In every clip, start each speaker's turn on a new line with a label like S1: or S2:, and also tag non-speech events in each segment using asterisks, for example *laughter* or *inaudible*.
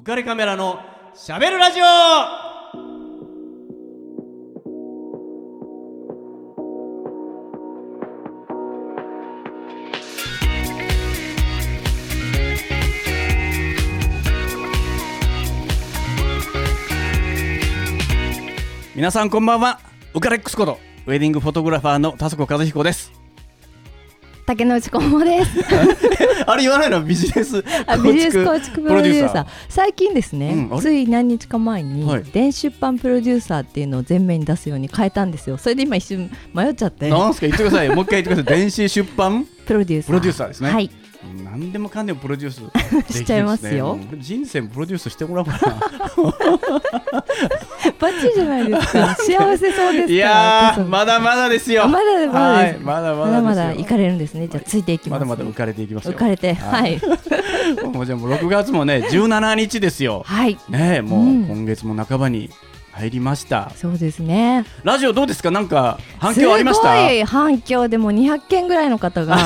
S1: 浮かれカメラのしゃべるラジオ。皆さんこんばんは。ウカレックスことウェディングフォトグラファーの田底和彦です。
S2: 竹之内顧問です。*laughs*
S1: あれ言わないの？ビジネス
S2: あビジネス構築プロデューサー。最近ですね、
S1: うん
S2: つい何日か前に、
S1: はい
S2: 電子出版プロデューサーっていうのを前面に出すように変えたんですよ。それで今一瞬迷っちゃって。
S1: なんすか？言ってくださいよもう一回言ってください電子出版？*laughs*
S2: プロデューサー。
S1: プロデューサーですね
S2: はい。
S1: 何でもかんでもプロデュース *laughs*
S2: しちゃいますよ。
S1: 人生もプロデュースしてもらおうかな。*laughs*
S2: バッチリじゃないですか。*laughs* 幸せそうです。
S1: いやまだまだですよ。
S2: あまだまだ
S1: はい。まだま
S2: まだ行かれるんですね。じゃあついていきます、
S1: まだまだ浮かれていきますよ。
S2: 浮かれて、
S1: は
S2: はい。い。
S1: もうじゃあもう6月もね17日ですよ。
S2: はい。
S1: ねえもう
S2: うん。
S1: 今月も半ばに入りました。
S2: そうですね。
S1: ラジオどうですか？なんか反響ありました？
S2: すごい反響でも200件ぐらいの方が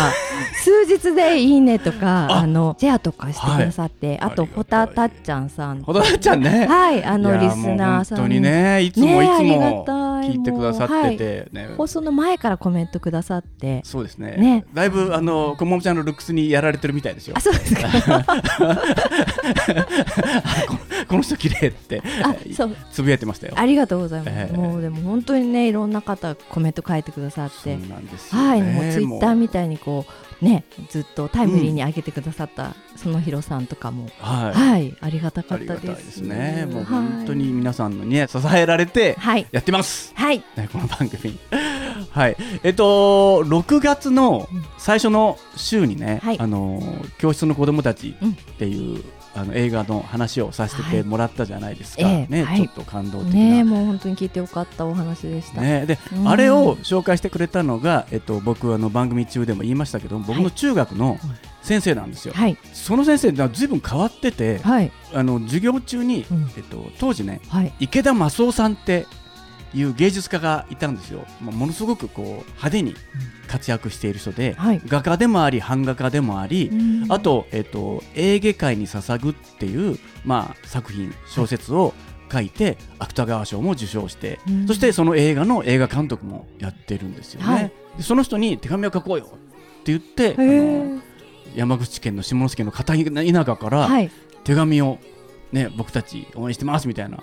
S2: 数日でいいねとか
S1: あ
S2: あのシェアとかしてくださって、あとホタタッちゃんさん。
S1: ほどなちゃんね。
S2: はいあのリスナーさん。
S1: 本当にねいつもいつも聞い。てくださっててね。
S2: 放送の前からコメントくださって。
S1: そうですね。
S2: ね。
S1: だいぶあのこももちゃんのルックスにやられてるみたいですよ。
S2: あそうですか。*laughs*
S1: ここの人綺麗って
S2: あそう。
S1: つぶやいてましたよ。
S2: ありがとうございます、
S1: ええ。
S2: もうでも本当にねいろんな方コメント書いてくださって。
S1: そうなんですよね。
S2: はい、もうツイッター
S1: も
S2: みたいにこうねずっとタイムリーに上げてくださったそのひろさんとかも、
S1: うはい。
S2: はい、ありがたか
S1: あ
S2: ったです。
S1: ね。もう
S2: はい
S1: 本当に皆さんのね支えられて
S2: はい、
S1: やってます。
S2: はい、
S1: ね、この番組。*laughs* はい。えっと6月の最初の週にね、
S2: はい。
S1: あの教室の子供たち
S2: うん
S1: っていう、あの映画の話をさせてもらったじゃないですか、
S2: ええはい。
S1: ねちょっと感動的な、
S2: ねえ、もう本当に聞いてよかったお話でした。
S1: ね、で、
S2: うん
S1: あれを紹介してくれたのが、えっと、僕あの番組中でも言いましたけど僕の中学の先生なんですよ、
S2: はい、
S1: その先生がずいぶん変わってて、
S2: はい、
S1: あの授業中に、
S2: うん。
S1: えっと、当時ね
S2: はい、
S1: 池田正夫さんっていう芸術家がいたんですよ、まあ、ものすごくこう派手に活躍している人で、
S2: はい。
S1: 画家でもあり版画家でもあり、
S2: うん。
S1: あと,、えっと「エーゲ海に捧ぐ」っていう、まあ、作品小説を書いて芥川賞も受賞して、
S2: うん。
S1: そしてその映画の映画監督もやってるんですよね。
S2: はい。
S1: でその人に手紙を書こうよって言ってあ
S2: へ
S1: の山口県の下関の片田舎から
S2: はい、
S1: 手紙を、ね、僕たち応援してますみたいな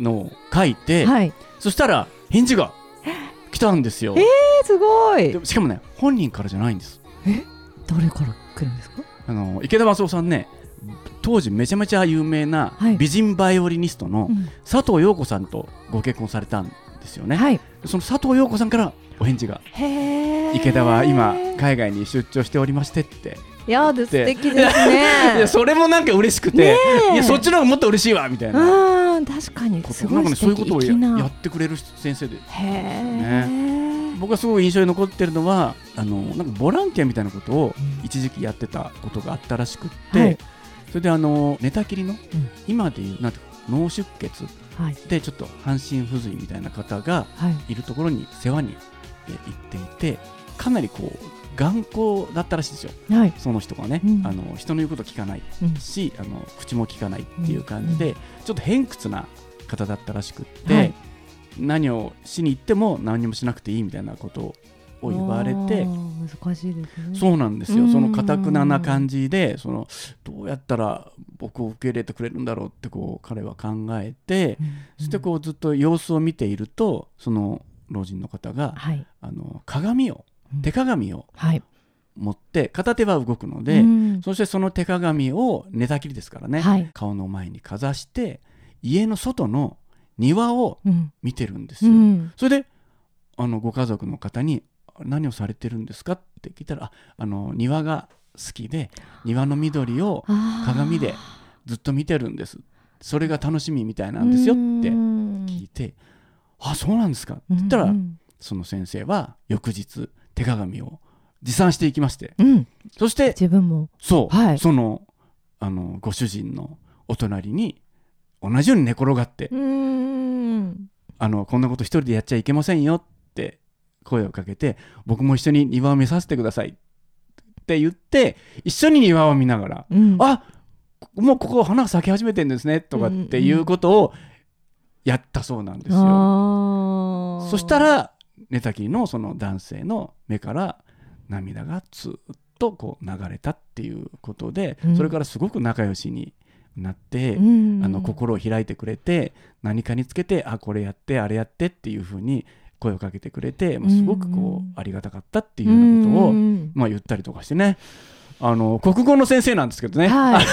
S1: のを書いて、
S2: はい、
S1: そしたら返事が *gasps* 来たんですよ。
S2: えー、すごい
S1: しかもね本人からじゃないんです。
S2: 誰から来るんですか？
S1: あの池田正夫さんね当時めちゃめちゃ有名な
S2: はい
S1: 美人バイオリニストの
S2: うん
S1: 佐藤陽子さんとご結婚されたんですよね。
S2: はい。
S1: その佐藤陽子さんからお返事が。池田は今海外に出張しておりましてって
S2: いやで素
S1: で
S2: 敵ですね。*laughs*
S1: いやそれもなんか嬉しくて、いやそっちの方がもっと嬉しいわみたいな
S2: うん、確かに
S1: こ
S2: すごい
S1: となんかねそういう
S2: 素
S1: ことをやってくれる先生で。
S2: へえ。
S1: 僕がすごい印象に残ってるのはあのなんかボランティアみたいなことを
S2: うん。
S1: 一時期やってたことがあったらしくって、
S2: はい。
S1: それであの寝たきりの、
S2: ん。
S1: 今でいうなんていうか脳出血
S2: はい。
S1: でちょっと半身不随みたいな方が
S2: はい。
S1: いるところに世話にえ行っていてかなりこう頑固だったらしいですよ。
S2: はい。
S1: その人がね、
S2: うん。
S1: あの人の言うこと聞かない
S2: うん。
S1: しあの口も聞かないっていう感じで、
S2: う
S1: ちょっと偏屈な方だったらしくって、
S2: はい。
S1: 何をしに行っても何にもしなくていいみたいなことを言われて
S2: 難しいですね。
S1: そうなんですよ、
S2: うん。
S1: そのかたくなな感じでそのどうやったら僕を受け入れてくれるんだろうってこう彼は考えて、
S2: うん。
S1: そしてこうずっと様子を見ているとその老人の方が
S2: はい。
S1: あの鏡を
S2: うん
S1: 手鏡を
S2: はい。
S1: 持って片手は動くので、
S2: うん。
S1: そしてその手鏡を寝たきりですからね、
S2: はい。
S1: 顔の前にかざして家の外の庭を
S2: うん。
S1: 見てるんですよ。
S2: うん。
S1: それであのご家族の方に「何をされてるんですか?」って聞いたら「ああの庭が好きで庭の緑を鏡でずっと見てるんです。それが楽しみみたいなんですよ」って
S2: うん。
S1: 聞いて「あそうなんですか」って言ったら、
S2: うん。
S1: その先生は翌日手鏡を持参していきまして。
S2: うん。
S1: そして
S2: 自分も。
S1: そう、
S2: はい。
S1: そのあのご主人のお隣に同じように寝転がって、
S2: うん。
S1: あのこんなこと一人でやっちゃいけませんよって声をかけて僕も一緒に庭を見させてくださいって言って一緒に庭を見ながら、
S2: うん。
S1: あもうここ花が咲き始めてるんですねとかっていうことをやったそうなんですよ。
S2: あー。
S1: そしたら寝たきりのその男性の目から涙がずっとこう流れたっていうことで、
S2: うん。
S1: それからすごく仲良しになって、
S2: うん。
S1: あの心を開いてくれて何かにつけてあこれやってあれやってっていうふうに声をかけてくれて、まあ、すごくこ
S2: う
S1: ありがたかったっていうようなことを、
S2: うん。
S1: まあ、言ったりとかしてね。あの国語の先生なんですけどね、
S2: はい。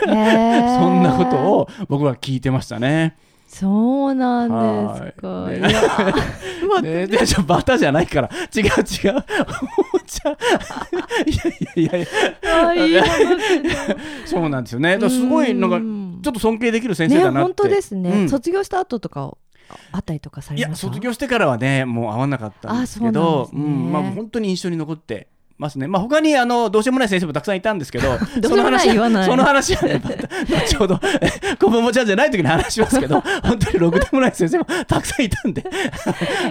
S2: *laughs*
S1: そんなことを僕は聞いてましたね。
S2: そうなんですか。
S1: はい。
S2: いや。*laughs*
S1: ねでちょバタじゃないから。違う違う。お茶いやいやいや。いや
S2: あいい話だ
S1: そうなんですよね。すごいなんか
S2: うん
S1: ちょっと尊敬できる先生
S2: ね
S1: だなって、
S2: 本当ですね、
S1: うん。
S2: 卒業した後とかあったりとかさ
S1: いや
S2: れました
S1: 卒業してからはねもう会わなかったんですけ
S2: あそう
S1: ど
S2: なんですね。
S1: ん。まあ、本当に印象に残ってますね。まあ他にあのどうしようもない先生もたくさんいたんですけど *laughs*
S2: どうしようもない言わない
S1: その話はねまた *laughs* 後ほどえこぼもちゃんじゃない時に話しますけど *laughs* 本当にろくでもない先生もたくさんいたんで、
S2: で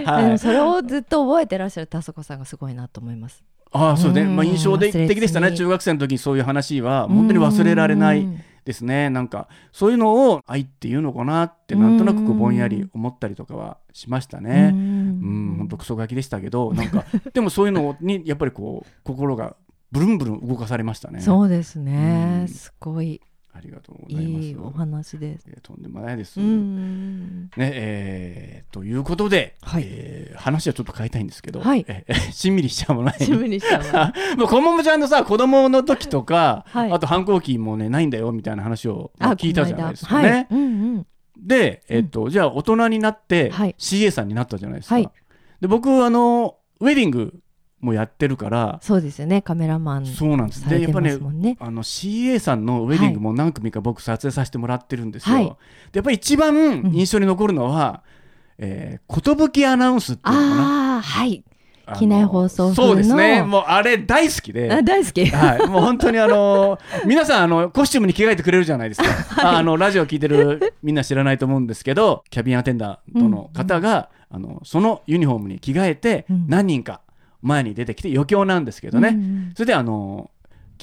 S1: はい、
S2: もそれをずっと覚えてらっしゃる田底さんがすごいなと思います。
S1: ああそうね、
S2: うん
S1: まあ、印象的でしたね。中学生の時にそういう話は本当に忘れられない
S2: うん
S1: ですね。なんかそういうのを愛っていうのかなってなんとなくぼんやり思ったりとかはしましたね。
S2: う
S1: うんん、本当クソガキでしたけど、なんか、*laughs* でもそういうのに、やっぱりこう、心がブルンブルン動かされましたね。
S2: そうですね、
S1: うん
S2: すごい
S1: ありがとうございます。
S2: いいお話です。
S1: いやとんでもないです。
S2: う
S1: ね、
S2: ん
S1: えーということで、
S2: はい
S1: えー話はちょっと変えたいんですけど、
S2: はい
S1: えー *laughs* しんみりしちゃうもない。
S2: 趣味にしたわ *laughs*
S1: もうこももちゃんのさ子供の時とか、
S2: はい
S1: あと反抗期もねないんだよみたいな話を
S2: あ
S1: 聞いたじゃないですか
S2: この間はい
S1: ね。
S2: うんうん
S1: で、えっとじゃあ大人になって
S2: はい
S1: CA さんになったじゃないですか。
S2: はい
S1: で僕あのウェディングもやってるから、
S2: そうですよねカメラマン
S1: そうなんです。でやっぱね。あの CA さんのウェディングも何組か僕撮影させてもらってるんですよ。
S2: はい
S1: でやっぱり一番印象に残るのは、えー、寿アナウンスっていうのかな。
S2: ああはい機内放送
S1: そうですね。もうあれ大好きで。
S2: あ大好き。
S1: はい、もう本当にあの皆さんあのコスチュームに着替えてくれるじゃないですか、ああのラジオ聞いてるみんな知らないと思うんですけどキャビンアテンダントの方が、あのそのユニフォームに着替えて
S2: うん。
S1: 何人か前に出てきて余興なんですけどね、
S2: うん。
S1: それであの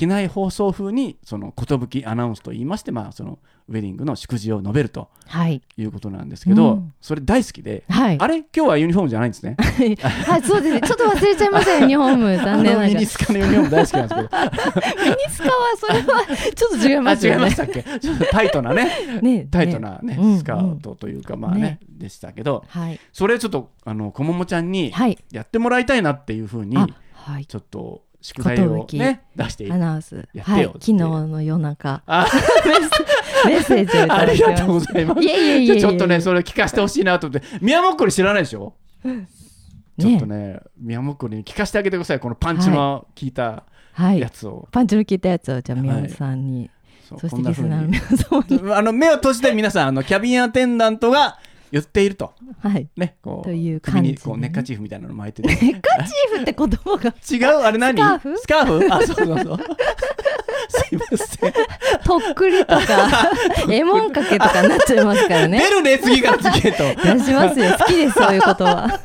S1: 機内放送風にその寿アナウンスと言いまして、まあ、そのウェディングの祝辞を述べると
S2: はい。
S1: いうことなんですけど、
S2: うん。
S1: それ大好きで、
S2: はい。
S1: あれ今日はユニフォームじゃないんですね。
S2: はい。*laughs* そうですね。ちょっと忘れちゃいましたよユニフォーム残念ながら。
S1: ミ
S2: ミニ
S1: ニスカのユニフォーム大好きなんですけど。*laughs*
S2: スカはそれはちょっと違い
S1: あ
S2: ますよね。
S1: 違いまし。たっけ？ちょっとタイトなね。
S2: ね。
S1: タイトなね、
S2: うん
S1: スカートというかまあね
S2: ね。
S1: でしたけど
S2: はい。
S1: それちょっとあのこももちゃんに
S2: はい。
S1: やってもらいたいなっていうふうに
S2: あはい。
S1: ちょっと宿題をね出して
S2: アナウンス。はい昨日の夜中。
S1: あ。
S2: メッセージをいた
S1: あ
S2: だきました
S1: りがとうございます。
S2: いえいえいえいえ。
S1: ちょっとねそれ聞かせてほしいなと思って。宮もっこり知らないでしょ？ちょっとね宮もっこりに聞かせてあげてください。このパンチの効いた
S2: はい。
S1: やつを、
S2: パンチの効いたやつをじゃあ宮本さんに、
S1: そう
S2: そしてリスナーの
S1: に
S2: 皆様に
S1: あの目を閉じて皆さんあのキャビンアテンダントが言っていると。
S2: はい。
S1: ねこう
S2: という
S1: 首
S2: 感じでね
S1: にこうネッカチーフみたいなの巻いてて。
S2: ネッカチーフって言葉が。
S1: 違う？あれ何？
S2: スカーフ？
S1: スカーフ？あそうそうそう。すいません。
S2: とっくりとかえもんかけとかになっちゃいますからね。
S1: 出るね次から次へと。
S2: 出しますよ。好きですそういうことは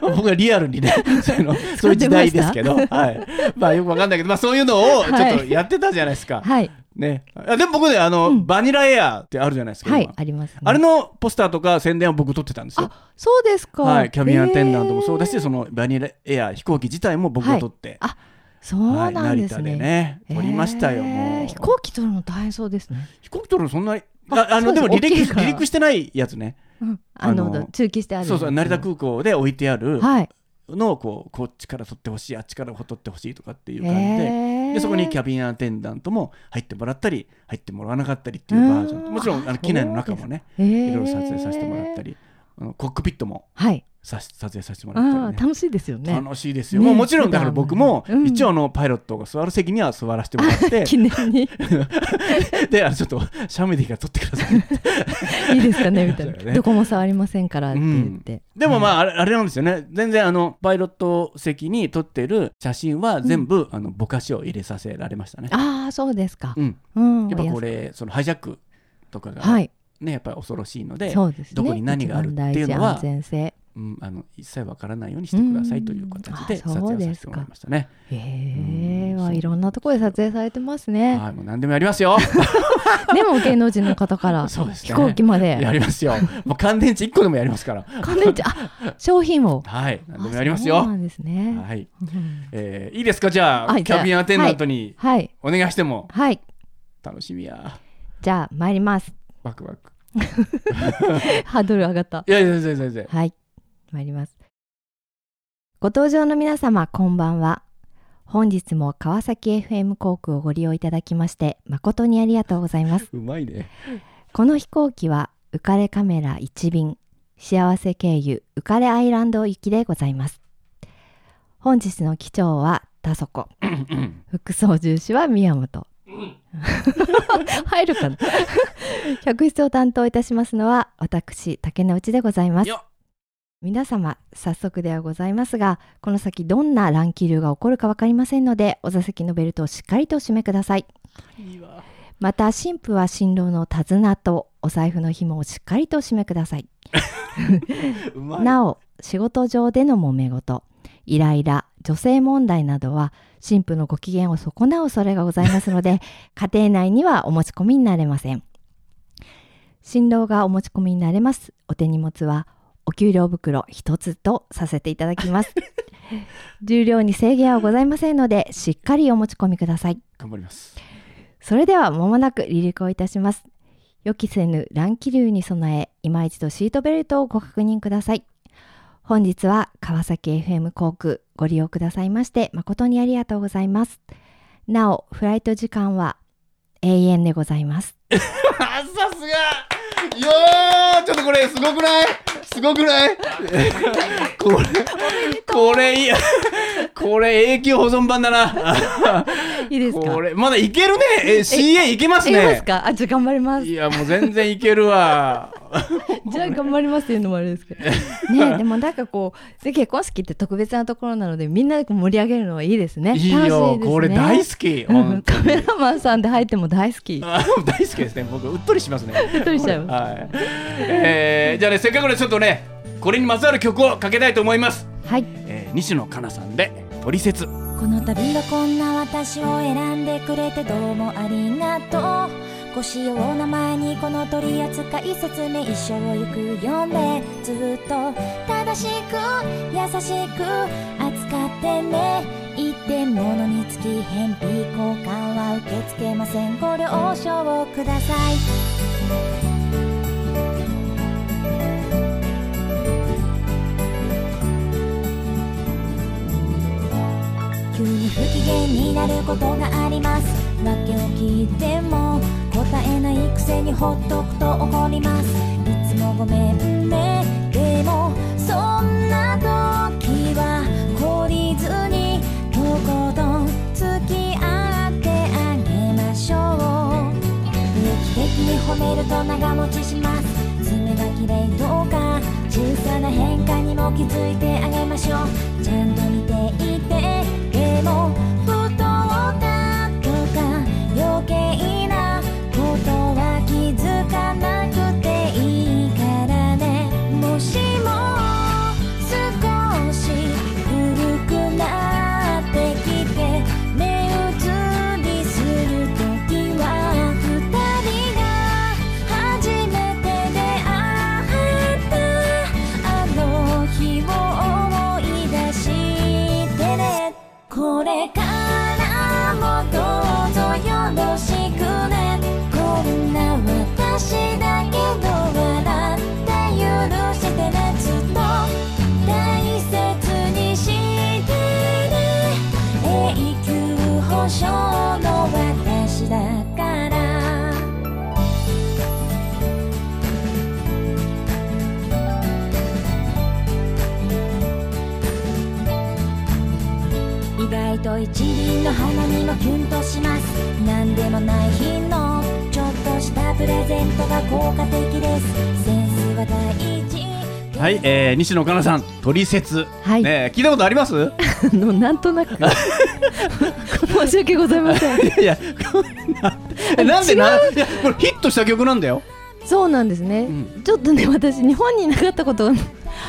S1: 僕はリアルにねそういうのそういう時代ですけど、はい、まあよくわかんないけど、まあ、そういうのをちょっとやってたじゃないですか。
S2: はい
S1: ね、あでも僕ねあの、
S2: うん。
S1: バニラエアってあるじゃないですか、
S2: はい
S1: 今。
S2: ありますね。
S1: あれのポスターとか宣伝は僕撮ってたんですよ。
S2: そうですか。
S1: はい、キャビンアテンダントもそうだし、そのバニラエア飛行機自体も僕が撮って、
S2: あそう
S1: はい
S2: なんです
S1: 成田で
S2: ね
S1: ね撮りましたよ、
S2: 飛行機取るの大変そうですね。
S1: 飛行機撮るのそんなに
S2: あ
S1: ああの
S2: で
S1: も離陸離陸してないやつね。
S2: うん。あの
S1: あの
S2: 中期してある
S1: そうそう成田空港で置いてある
S2: はい
S1: のをこうこっちから撮ってほしいあっちから撮ってほしいとかっていう感じで
S2: へー。
S1: でそこにキャビンアテンダントも入ってもらったり入ってもらわなかったりっていうバージョン
S2: うん
S1: もちろんあの機内の中もね
S2: へー。
S1: いろいろ撮影させてもらったりあのコックピットも
S2: はい
S1: さし撮影させてもらったりね。
S2: 楽しいですよね。
S1: 楽しいですよ、
S2: ね
S1: もうもちろんだから僕も一応あのパイロットが座る席には座らせてもらって *laughs*
S2: 記念に。*laughs*
S1: であのちょっとシャメディが撮ってください
S2: いいですかねみたい
S1: そうだよね。
S2: などこも触りませんからって言って。
S1: でもま
S2: あ
S1: ああれあれなんですよね。全然あのパイロット席に撮ってる写真は全部、あのぼかしを入れさせられましたね。
S2: ああそうですか。
S1: うん。
S2: うん。
S1: やっぱこれそのハイジャックとかが
S2: はい。
S1: ねやっぱり恐ろしいので、
S2: ね。
S1: どこに何があるっていうのは
S2: 安全性
S1: うん、あの一切わからないようにしてくださいという形で撮影させてもらいましたね。
S2: へえ、
S1: うん
S2: わいろんなところで撮影されてますね。
S1: はい、もう何でもやりますよ。*laughs*
S2: でも芸能人の方から *laughs*
S1: そうですね
S2: 飛行機ま
S1: や
S2: で
S1: りますよ。もう乾電池一個でもやりますから。
S2: 乾電池あ商品を *laughs*
S1: はい、何でもやりますよ。
S2: あそうなんですね。
S1: はい、
S2: うん
S1: えーいいですか？じゃあ、
S2: はい
S1: キャビンアテンダントに
S2: はい
S1: お願いしても
S2: はい
S1: 楽しみや。
S2: じゃあ参ります。
S1: ワクワク。
S2: ハードル上がった。
S1: いやいや全然全然。
S2: はい参ります。ご搭乗の皆様こんばんは。本日も川崎 FM 航空をご利用いただきまして誠にありがとうございます。*laughs*
S1: うまいね。
S2: この飛行機は浮かれカメラ1便幸せ経由浮かれアイランド行きでございます本日の機長は田底 *laughs* 副操縦士は宮本 *laughs* 入るかな客室を担当いたしますのは私竹之内でございます
S1: よ
S2: 皆様早速ではございますがこの先どんな乱気流が起こるか分かりませんのでお座席のベルトをしっかりとお締めください
S1: いいわ。
S2: また新婦は新郎の手綱とお財布の紐をしっかりと締めください。なお仕事上での揉め事イライラ女性問題などは新婦のご機嫌を損なう恐れがございますので *laughs* 家庭内にはお持ち込みになれません新郎がお持ち込みになれますお手荷物はお給料袋一つとさせていただきます *laughs* 重量に制限はございませんのでしっかりお持ち込みください
S1: 頑張ります。
S2: それでは間もなく離陸をいたします。予期せぬ乱気流に備え、今一度シートベルトをご確認ください。本日は川崎 FM 航空ご利用くださいまして誠にありがとうございます。なお、フライト時間は永遠でございます。*laughs*
S1: あさすがよーちょっとこれすごくない？すごくない？これこれいいこれ永久保存版だな。い
S2: いですか？
S1: これまだいけるね。え CA いけます
S2: いけます
S1: ね
S2: か？あ、じゃあ頑張ります。
S1: い。やもう全然いけるわ *laughs*
S2: じゃあ頑張りますっていうのもあれですけど。*laughs* ねでもなんかこう、で結婚式って特別なところなので、みんなでこう盛り上げるのはいいですね。
S1: いい
S2: 楽しいですね。
S1: よこれ大好き。
S2: うん。カメラマンさんで入っても大好き。
S1: あ *laughs* 大好きですね。僕うっとりしますね。うっ
S2: とりしちゃいます
S1: はい。えーじゃあねせっかくでちょっとねこれにまつわる曲をかけたいと思います、
S2: はい。
S1: えー西野カナさんで「トリセツ」
S3: この度はこんな私を選んでくれてどうもありがとうご使用の前にこの取り扱い説明書をよく読んでずっと正しく優しく扱ってね一点物につき返品交換は受け付けません。ご了承ください。急に不機嫌になることがあります。訳を聞いてもくせにほっとくと怒ります。いつもごめんね。でもそんな時は懲りずにとことん付き合ってあげましょう。定期的に褒めると長持ちします。爪が綺麗とか小さな変化にも気づいて
S1: えー、西野カナさん「トリセツ」
S2: はい。
S1: ね聞いたことあります？
S2: あ *laughs* のなんとなく。*laughs* 申し訳ございません。*laughs*
S1: いやこんな。えなんでな？いやこれヒットした曲なんだよ。
S2: そうなんですね、
S1: うん。
S2: ちょっとね私日本にいなかったことが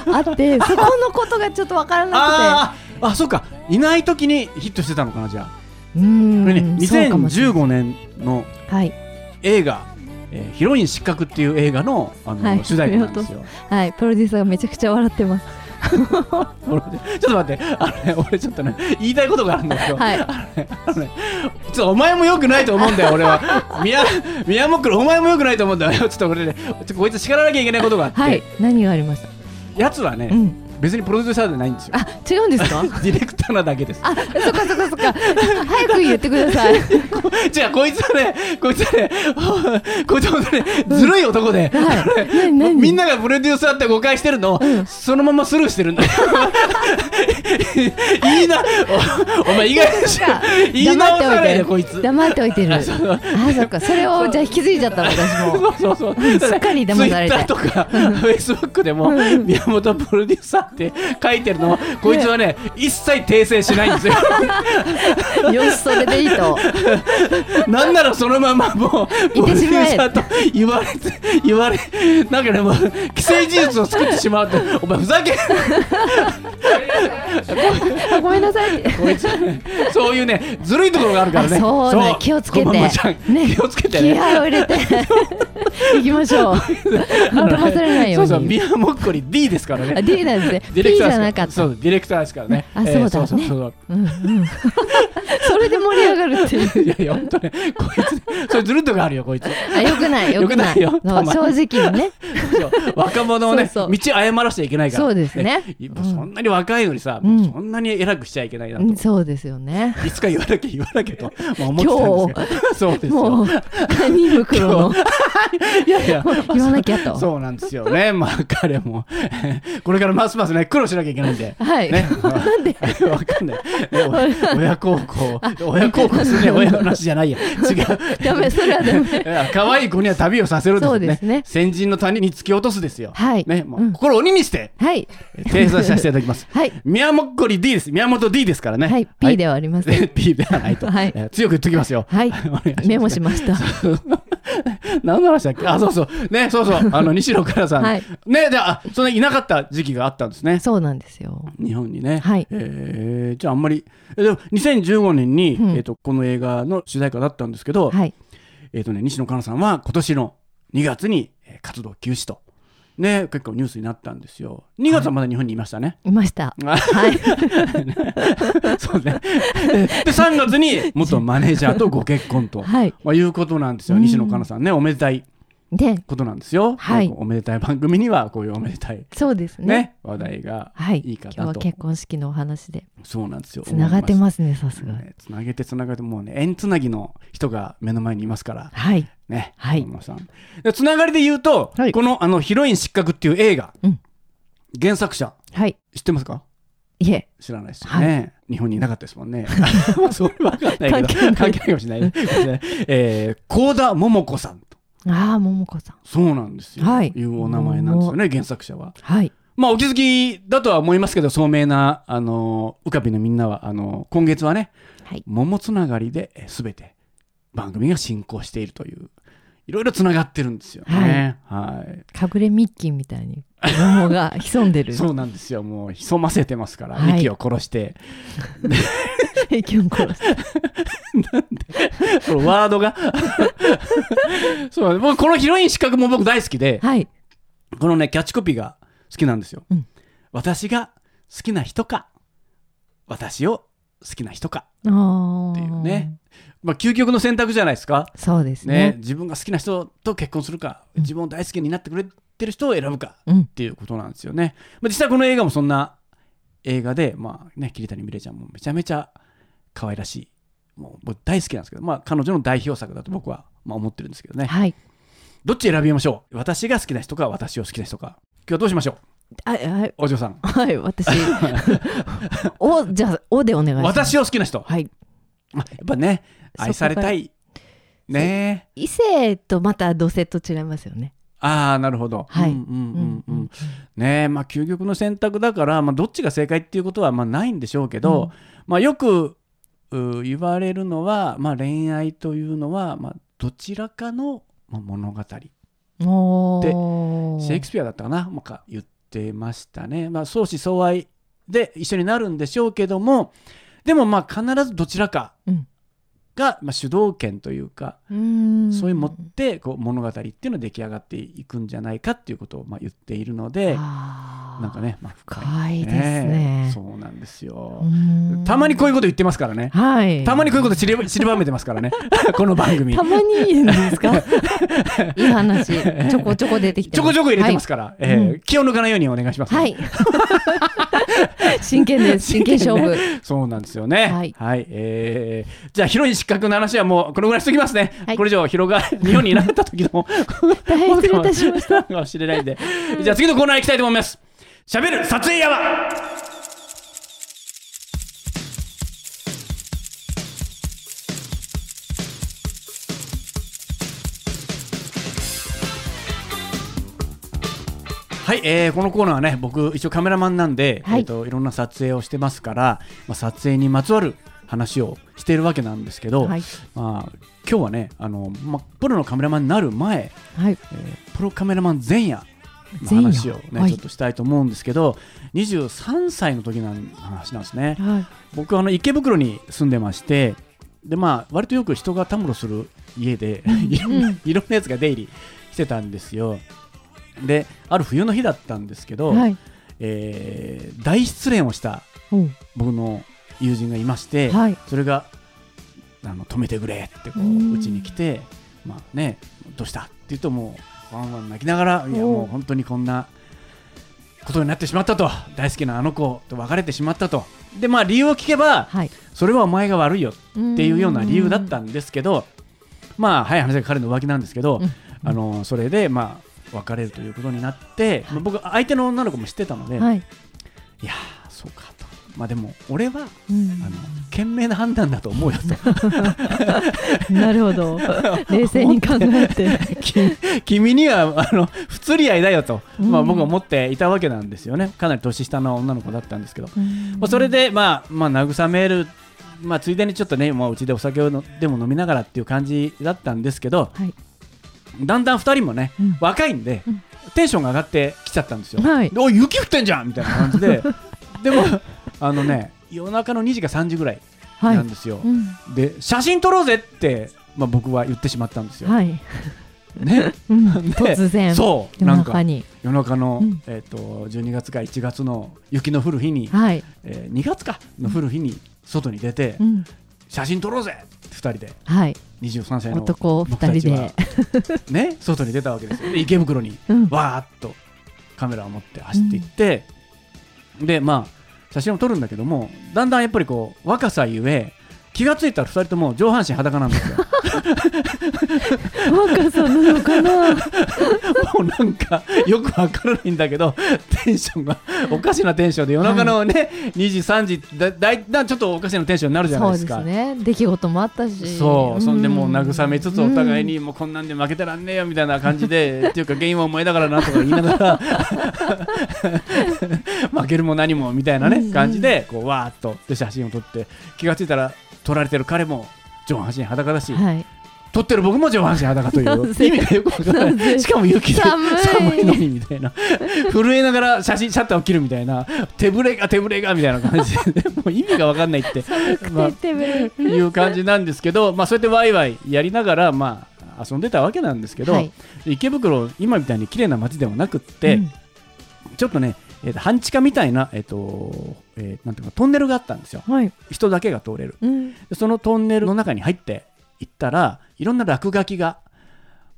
S2: あってそこのことがちょっとわからな
S1: あーあそうか。いない時にヒットしてたのかなじゃあ。
S2: くてうーん
S1: これね
S2: そうかもしれない。
S1: 2015年の
S2: はい。
S1: 映画「えーヒロイン失格」っていう映画のあの、
S2: はい。
S1: 主題歌なんですよ。
S2: はい。プロデューサーがめちゃくちゃ笑ってます。
S1: 俺 *laughs* ちょっと待って。あの、ね、俺ちょっとね言いたいことがあるんだけど、
S2: はい。
S1: あのねちょっとお前もよくないと思うんだよ *laughs* 俺は。宮宮もっくろお前もよくないと思うんだよ。ちょっとこれねちょっとこいつ叱らなきゃいけないことがあって、
S2: はい。何がありました？
S1: やつはね、
S2: うん
S1: 別にプロデューサーじゃないんですよ。
S2: あ違うんですか？*laughs*
S1: ディレクターなだけです。
S2: あそっかそっかそっか。早く言ってください。*laughs*
S1: 違うこいつはねこいつはね *laughs* こいつはねずるい男で、
S2: はい。
S1: みんながプロデューサーって誤解してるのを、そのままスルーしてるんだ。よ。いいな、おお前意外としか。言い直さないでこいつ。
S2: 黙っておいてる。あ
S1: そ
S2: っか。それをじゃあ引き継いじゃったの私も。
S1: そうそうそう。
S2: すっかり騙されて。
S1: ツイッターとか、フェイスブックでも、宮本プロデューサーって書いてるのを、こいつはね、一切訂正しないんですよ。
S2: よしそれでいいと。
S1: なんならそのままもう、プロデューサーと言われて、言われ、なんかね、もう、既成事実を作ってしまうって、お前ふざけ
S2: ごめんなさい。
S1: そういうねずるいところがあるからね。
S2: あそうね気をつけて。ね。
S1: 気をつけて
S2: 気
S1: ね
S2: 合を入れて。*laughs* いきましょう。騙されないように。
S1: そうそう宮もっこり D ですからね。
S2: あ D なんですね。
S1: ディレクターです
S2: ゃなかった。
S1: そうディレクターですからね。
S2: あそうだね。
S1: そうそうそう
S2: う。んうん。*laughs* それで盛り上がるっていう。
S1: いやいや本当ねこいつそういうずるいとこあるよこいつ。
S2: あよくないよくない。
S1: よくないよ
S2: そう *laughs* 正直にね。
S1: 若者をね道誤らしちゃいけないから。
S2: そうですね。
S1: もうそんなに若いのにさ、
S2: うん。
S1: そんなに偉くしちゃいけないなと、
S2: うんそうですよね。
S1: いつか言わなきゃ言わなきゃと、*laughs* まあ、思ってたんですけど。そうですよ。*laughs*
S2: 袋の。
S1: いやいや。
S2: 言わなきゃと。
S1: そうなんですよね。まあ彼も。これからますますね苦労しなきゃいけないんで。
S2: はい。
S1: ね、なんで？わかんない。ねお親孝行、親孝行するね、親の話じゃないや。違う。
S2: ダメそれはダメ。
S1: 可愛い子には旅をさせる
S2: そうですね
S1: 先人の谷に突き落とすですよ。
S2: はい
S1: ね、も
S2: う
S1: うん心を鬼にして
S2: はい
S1: 訂正させていただきます。
S2: はい
S1: 宮もっこり D です。宮本 D ですからね。
S2: はい P ではありません *laughs*
S1: P ではないと。
S2: はい
S1: えー強く言っときますよ。
S2: はい
S1: い
S2: メモしました *laughs*
S1: 何の話だっけ？あ、そうそう。ね、そうそう。*laughs* あの、西野カナさん。
S2: はい
S1: ね、で、あ、そんないなかった時期があったんですね。
S2: そうなんですよ
S1: 日本にね。
S2: はい
S1: えーじゃああんまり、えでも2015年に、
S2: うん
S1: えっと、この映画の主題歌だったんですけど、
S2: はい
S1: えっとね、西野カナさんは今年の2月にえー活動休止と。ね、結構ニュースになったんですよ。2月はまだ日本にいましたね。
S2: いました
S1: あ *laughs*
S2: はい
S1: そうね。で、3月に元マネージャーとご結婚と、
S2: はい
S1: まあ、いうことなんですよ。
S2: うん
S1: 西野カナさんね、おめでたい
S2: で
S1: ことなんですよ。
S2: はい。
S1: ねおめでたい番組にはこういうおめでたい、
S2: そうです
S1: ね。
S2: ね
S1: 話題が
S2: はい。
S1: いいか
S2: 今日は
S1: なと。
S2: 結婚式のお話で。
S1: そうなんですよ。
S2: つながってますねさすが。
S1: ねつなげてつなげてもうね縁つなぎの人が目の前にいますから。
S2: はい。
S1: ね。
S2: はい。
S1: さん。でつながりで言うと、
S2: はい。
S1: このあのヒロイン失格っていう映画、
S2: うん。
S1: 原作者
S2: はい。
S1: 知ってますか？
S2: いえ。
S1: 知らないですよね。日本にいなかったですもんね。*laughs* それわかんないけど。
S2: 関係ない。
S1: かもしれない。ね。かもしれない。えー高田桃子さんと
S2: ああ桃子さん
S1: そうなんですよ。
S2: はい
S1: いうお名前なんですよね原作者は。
S2: はい
S1: まあお気づきだとは思いますけど聡明なあの浮かびのみんなはあの今月はね
S2: はい
S1: 桃つながりでえー全て番組が進行しているといういろいろつながってるんですよね。はい。
S2: 隠れミッキーみたいに桃が潜んでる *laughs*
S1: そうなんですよ。もう潜ませてますから、
S2: はい
S1: 息を殺して、*laughs*
S2: 息を殺す
S1: このワードが。*laughs* そう僕このヒロイン失格も僕大好きで、
S2: はい。
S1: このねキャッチコピーが好きなんですよ。
S2: うん。
S1: 私が好きな人か、私を好きな人か。
S2: あー。
S1: っていうね。まあ究極の選択じゃないですか。
S2: そうです
S1: ね。
S2: ね。
S1: 自分が好きな人と結婚するか、
S2: うん。
S1: 自分を大好きになってくれてる人を選ぶか。
S2: うん。
S1: っていうことなんですよね。まあ、実際この映画もそんな映画で、まあね、桐谷美玲ちゃんもめちゃめちゃ可愛らしい。もう僕大好きなんですけど、まあ彼女の代表作だと僕はまあ思ってるんですけどね。
S2: はい
S1: どっち選びましょう？私が好きな人か私を好きな人か。今日はどうしましょう？
S2: あはい
S1: お嬢さん。
S2: はい私 *laughs* おじゃあおでお願いします
S1: 私を好きな人。
S2: はい
S1: まあやっぱね、愛されたい。ね
S2: 異性とまた同性と違いますよね
S1: ああ、なるほど。
S2: はい
S1: うんうんうんうん。ねえまあ究極の選択だから、まあ、どっちが正解っていうことはまあないんでしょうけど、
S2: うん
S1: まあ、よくう言われるのは、まあ、恋愛というのは、まあ、どちらかのまあ物語。
S2: お
S1: シェイクスピアだったかな、まあ、か言ってましたね、まあ、相思相愛で一緒になるんでしょうけどもでもまあ必ずどちらか
S2: うん
S1: が、まあ、主導権というか、
S2: うん。
S1: そういう持ってこう物語っていうのが出来上がっていくんじゃないかっていうことをまあ言っているのでなんかね、まあ、
S2: 深いですね。
S1: そうなんですよ。
S2: う。ん。
S1: たまにこういうこと言ってますからね。
S2: はい。
S1: たまにこういうこと散り *laughs* 散りばめてますからね。*laughs* この番組。
S2: たまに言うんですか？*laughs* いい話ちょこちょこ出てきて
S1: ちょこちょこ入れてますから、えー
S2: う
S1: 気を抜かないようにお願いします、
S2: はい、はい。真剣です。真剣勝負。
S1: そうなんですよね。
S2: はい。
S1: えーじゃあ、ヒロイン失格の話はもうこのぐらいしときますね。
S2: はい
S1: これ以上広が、日本にいなかった時の *laughs*
S2: 大変失礼いたしました
S1: かもしれないんで。じゃあ次のコーナー行きたいと思います。喋る撮影山はい、えーこのコーナーはね僕一応カメラマンなんで、
S2: はい
S1: いえー、といろんな撮影をしてますから、まあ、撮影にまつわる話をしているわけなんですけど、
S2: はい。
S1: まあ、今日はねあの、まあ、プロのカメラマンになる前、
S2: はい。
S1: えープロカメラマン前夜の話をね、
S2: はい。
S1: ちょっとしたいと思うんですけど23歳の時の話なんですね。
S2: はい。
S1: 僕はあの池袋に住んでましてでまあ割とよく人がたむろする家でいろんな、
S2: うん。*laughs*
S1: いろんなやつが出入りしてたんですよ。である冬の日だったんですけど、
S2: はい。
S1: えー大失恋をした僕の友人がいまして、
S2: はい。
S1: それがあの止めてくれってこ
S2: う
S1: ちに来て、まあね、どうしたって言うともうワンワン泣きながらいやもう本当にこんなことになってしまったと大好きなあの子と別れてしまったと。でまあ理由を聞けば
S2: はい。
S1: それはお前が悪いよっていうような理由だった
S2: ん
S1: んですけどまあ早い話が彼の浮気なんですけど、
S2: うん。
S1: あのそれでまあ別れるということになって、まあ僕相手の女の子も知ってたので、
S2: はい。
S1: いやーそうか。とまあでも俺は
S2: うん。
S1: あの賢明な判断だと思うよと。*laughs*
S2: なるほど。冷静に考えて。*laughs*
S1: 君君にはあの不釣り合いだよと、
S2: うん。
S1: まあ、僕は思っていたわけなんですよね。かなり年下の女の子だったんですけど、まあ、それで、まあ、まあ慰める、まあ、ついでにちょっとねもううちでお酒をのでも飲みながらっていう感じだったんですけど
S2: はい。
S1: だんだん2人もね、
S2: うん。
S1: 若いんで、
S2: うん。
S1: テンションが上がってきちゃったんですよ。
S2: はい。
S1: でおい雪降ってんじゃんみたいな感じで。*laughs* でもあのね *laughs* 夜中の2時か3時ぐらい
S2: はい。
S1: なんですよ。
S2: うん。
S1: で写真撮ろうぜって、まあ、僕は言ってしまったんですよ。
S2: はい。*laughs*
S1: ね、
S2: うん。*laughs*
S1: で
S2: 突然。
S1: そう。
S2: 夜
S1: なんか
S2: 中に。
S1: 夜中の、
S2: うん。
S1: えー、と12月か1月の雪の降る日に、
S2: はい。
S1: えー2月かの降る日に外に出て、
S2: うん。
S1: 写真撮ろうぜって2人で。
S2: はい。
S1: 23歳の
S2: 男
S1: 僕たちは。
S2: 二人で。
S1: ね。外に出たわけですよ。で池袋に
S2: うん。
S1: わーっとカメラを持って走っていって、でまあ写真を撮るんだけどもだんだんやっぱりこう若さゆえ気がついたら2人とも上半身裸なんですよ。
S2: 若さなのかな？
S1: もうなんかよくわからないんだけどテンションがおかしなテンションで夜中のね、2時3時だだいだんちょっとおかしなテンションになるじゃない
S2: そう
S1: ですか。
S2: ですね。出来事もあったし。
S1: そう、そんでもう慰めつつお互い
S2: うん。
S1: にもうこんなんで負けてらんねえよみたいな感じで、っていうか原因はお前だからなとか言いながら *laughs* 負けるも何もみたいなね、
S2: うんうん。
S1: 感じでこうわーっとで写真を撮って気がついたら撮られてる彼も上半身裸だし、
S2: はい。
S1: 撮ってる僕も上半身裸とい *laughs*
S2: な
S1: う
S2: ぜ
S1: 意味がよくわから
S2: な
S1: い。しかも雪で
S2: 寒い。
S1: 寒いのにみたいな。震えながら写真シャッターを切るみたいな。手ぶれが手ぶれがみたいな感じで。*laughs* もう意味がわかんないって、まあいう感じなんですけど、まあ、そうやってワイワイやりながら、まあ、遊んでたわけなんですけど、
S2: はい。
S1: 池袋、今みたいに綺麗な街ではなくって、
S2: うん。
S1: ちょっとね、えーと半地下みたいな、えーとえーなんていうかトンネルがあったんですよ、
S2: はい。
S1: 人だけが通れる。
S2: うん。
S1: でそのトンネルの中に入っていったら、いろんな落書きが、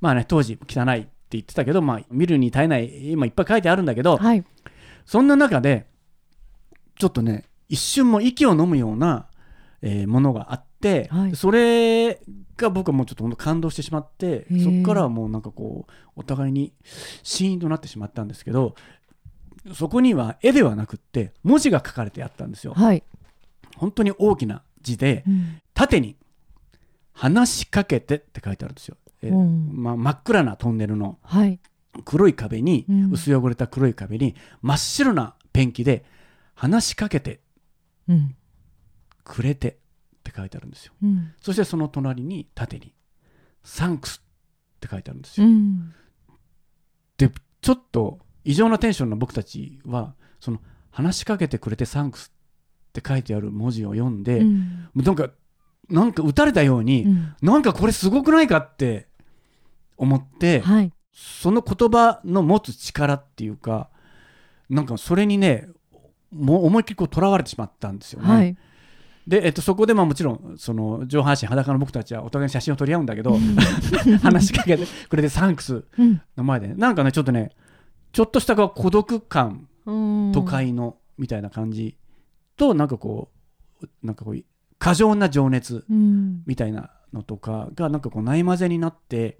S1: まあね、当時汚いって言ってたけど、まあ、見るに耐えない、今いっぱい書いてあるんだけど、
S2: はい。
S1: そんな中で、ちょっとね、一瞬も息を飲むような、えーものがあって、
S2: はい。
S1: それが僕はもうちょっと本当感動してしまってそこからはもうなんかこうお互いにシーンとなってしまったんですけどそこには絵ではなくって文字が書かれてあったんですよ。
S2: はい。
S1: 本当に大きな字で
S2: うん。
S1: 縦に「話しかけて」って書いてあるんですよ、えー
S2: うん。
S1: まあ、真っ暗なトンネルの
S2: はい。
S1: 黒い壁に、
S2: うん。
S1: 薄汚れた黒い壁に真っ白なペンキで「話しかけて
S2: うん。
S1: くれて」って書いてあるんですよ。
S2: うん。
S1: そしてその隣に縦に「サンクス」って書いてあるんですよ、
S2: うん。
S1: ちょっと異常なテンションの僕たちはその話しかけてくれてサンクスって書いてある文字を読んで、
S2: うん
S1: なんかなんか打たれたように、
S2: うん
S1: なんかこれすごくないかって思って、
S2: はい。
S1: その言葉の持つ力っていうかなんかそれにねもう思いっきりこう囚われてしまったんですよね。
S2: はい。
S1: で、えっと、そこでまあもちろんその上半身裸の僕たちはお互いに写真を撮り合うんだけど *laughs* 話しかけてくれてサンクス
S2: うん
S1: の前でねなんかねちょっとねちょっとしたこう孤独感
S2: うん。
S1: 都会のみたいな感じとなんかこうなんかこう過剰な情熱
S2: うん。
S1: みたいなのとかがなんかこうないまぜになって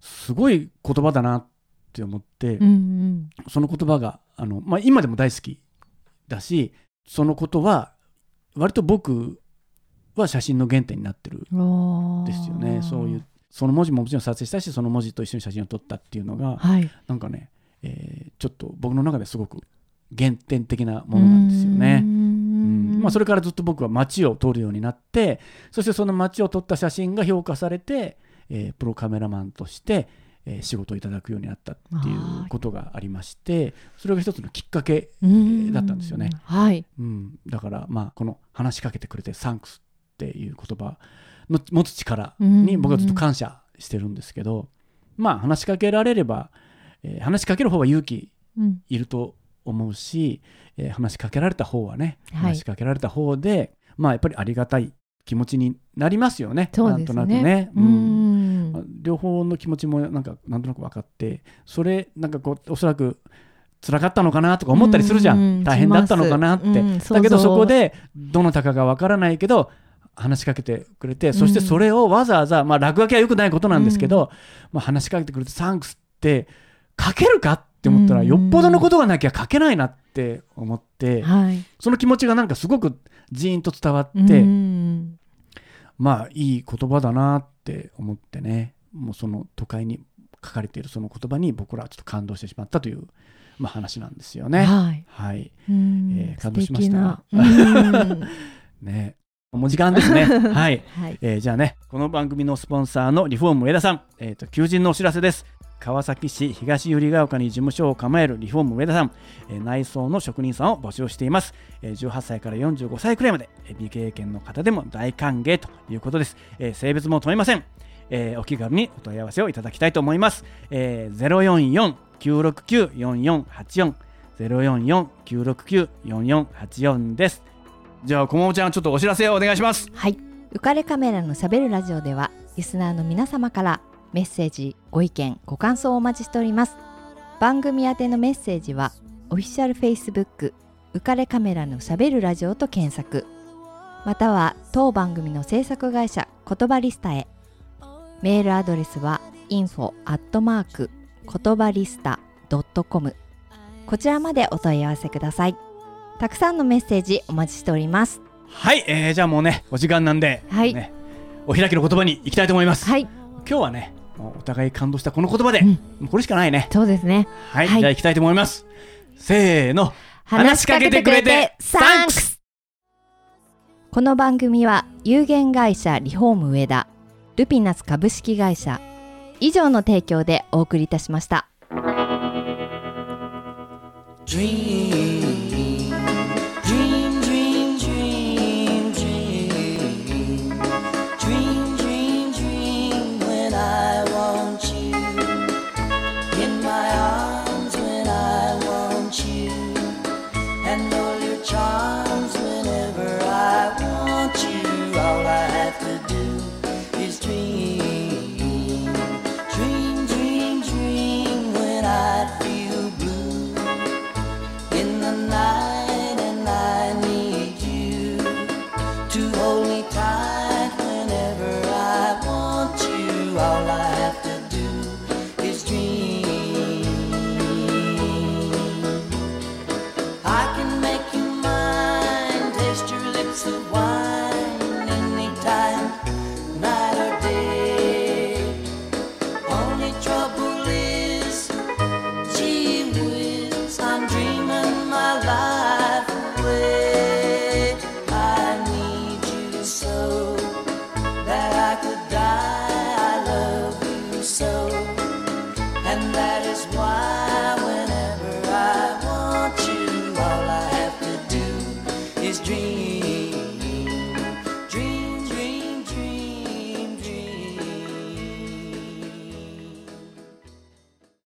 S1: すごい言葉だなって思って、
S2: うんうん。
S1: その言葉があの、まあ、今でも大好きだしそのことは割と僕は写真の原点になってる
S2: ん
S1: ですよね。そういうその文字ももちろん撮影したしその文字と一緒に写真を撮ったっていうのが
S2: はい。
S1: なんかね、えーちょっと僕の中ですごく原点的なものなんですよね。うん。まあ、それからずっと僕は街を撮るようになってそしてその街を撮った写真が評価されて、えープロカメラマンとして、えー仕事をいただくようになったっていうことがありましてそれが一つのきっかけ、
S2: うん
S1: だったんですよね。
S2: はい。
S1: うん、だからまあこの話しかけてくれて「サンクス」っていう言葉の持つ力に僕はずっと感謝してるんですけど、まあ話しかけられれば、えー話しかける方は勇気
S2: うん。
S1: いると思うし、えー話しかけられた方はね、
S2: はい。
S1: 話しかけられた方でまあやっぱりありがたい気持ちになりますよね。
S2: ね。
S1: なんとなくね。
S2: う
S1: うん。両方の気持ちもなんかなんとなく分かってそれなんかこうおそらく辛かったのかなとか思ったりするじゃん、
S2: うん。
S1: 大変だったのかなって、
S2: うん。
S1: だけどそこでどなたかが分からないけど話しかけてくれてそしてそれをわざわざ、まあ、落書きはよくないことなんですけど、まあ、話しかけてくれて「サンクス」って書けるかって思ったら、
S2: うん。
S1: よっぽどのことがなきゃ書けないなって思って、
S2: はい。
S1: その気持ちがなんかすごくジーンと伝わって、
S2: うん。
S1: まあいい言葉だなって思ってね。もうその都会に書かれているその言葉に僕らはちょっと感動してしまったという、まあ、話なんですよね。
S2: はい。
S1: はい。
S2: うん。
S1: えー感動しました。*laughs* ねもう時間ですね。*laughs* はい、
S2: はい。
S1: えーじゃあねこの番組のスポンサーのリフォーム上田さん、えー、と求人のお知らせです。川崎市東百合ヶ丘に事務所を構えるリフォーム上田さん、えー内装の職人さんを募集しています、えー18歳から45歳くらいまで、えー未経験の方でも大歓迎ということです、えー性別も問いません、えーお気軽にお問い合わせをいただきたいと思います、えー、044-969-4484 044-969-4484ですじゃあ、こももちゃん、ちょっとお知らせをお願いします。
S2: はい。浮かれカメラのしゃべるラジオではリスナーの皆様からメッセージご意見ご感想をお待ちしております。番組宛てのメッセージはオフィシャル Facebook 浮かれカメラのしゃべるラジオと検索。または当番組の制作会社言葉リスタへ。メールアドレスは info アットマーク言葉リスタ .com こちらまでお問い合わせください。たくさんのメッセージお待ちしております
S1: はい、えー、じゃあもうね、お時間なんで、
S2: はい
S1: ね、お開きの言葉に行きたいと思います。
S2: はい
S1: 今日はね、お互い感動したこの言葉で、
S2: うん
S1: これしかないね。
S2: そうですね
S1: はい、
S2: はい
S1: じゃあ行きたいと思います。せーの。
S2: 話しかけてくれてサンクスこの番組は有限会社リフォーム上田ルピナス株式会社以上の提供でお送りいたしました。
S4: Dream, alive.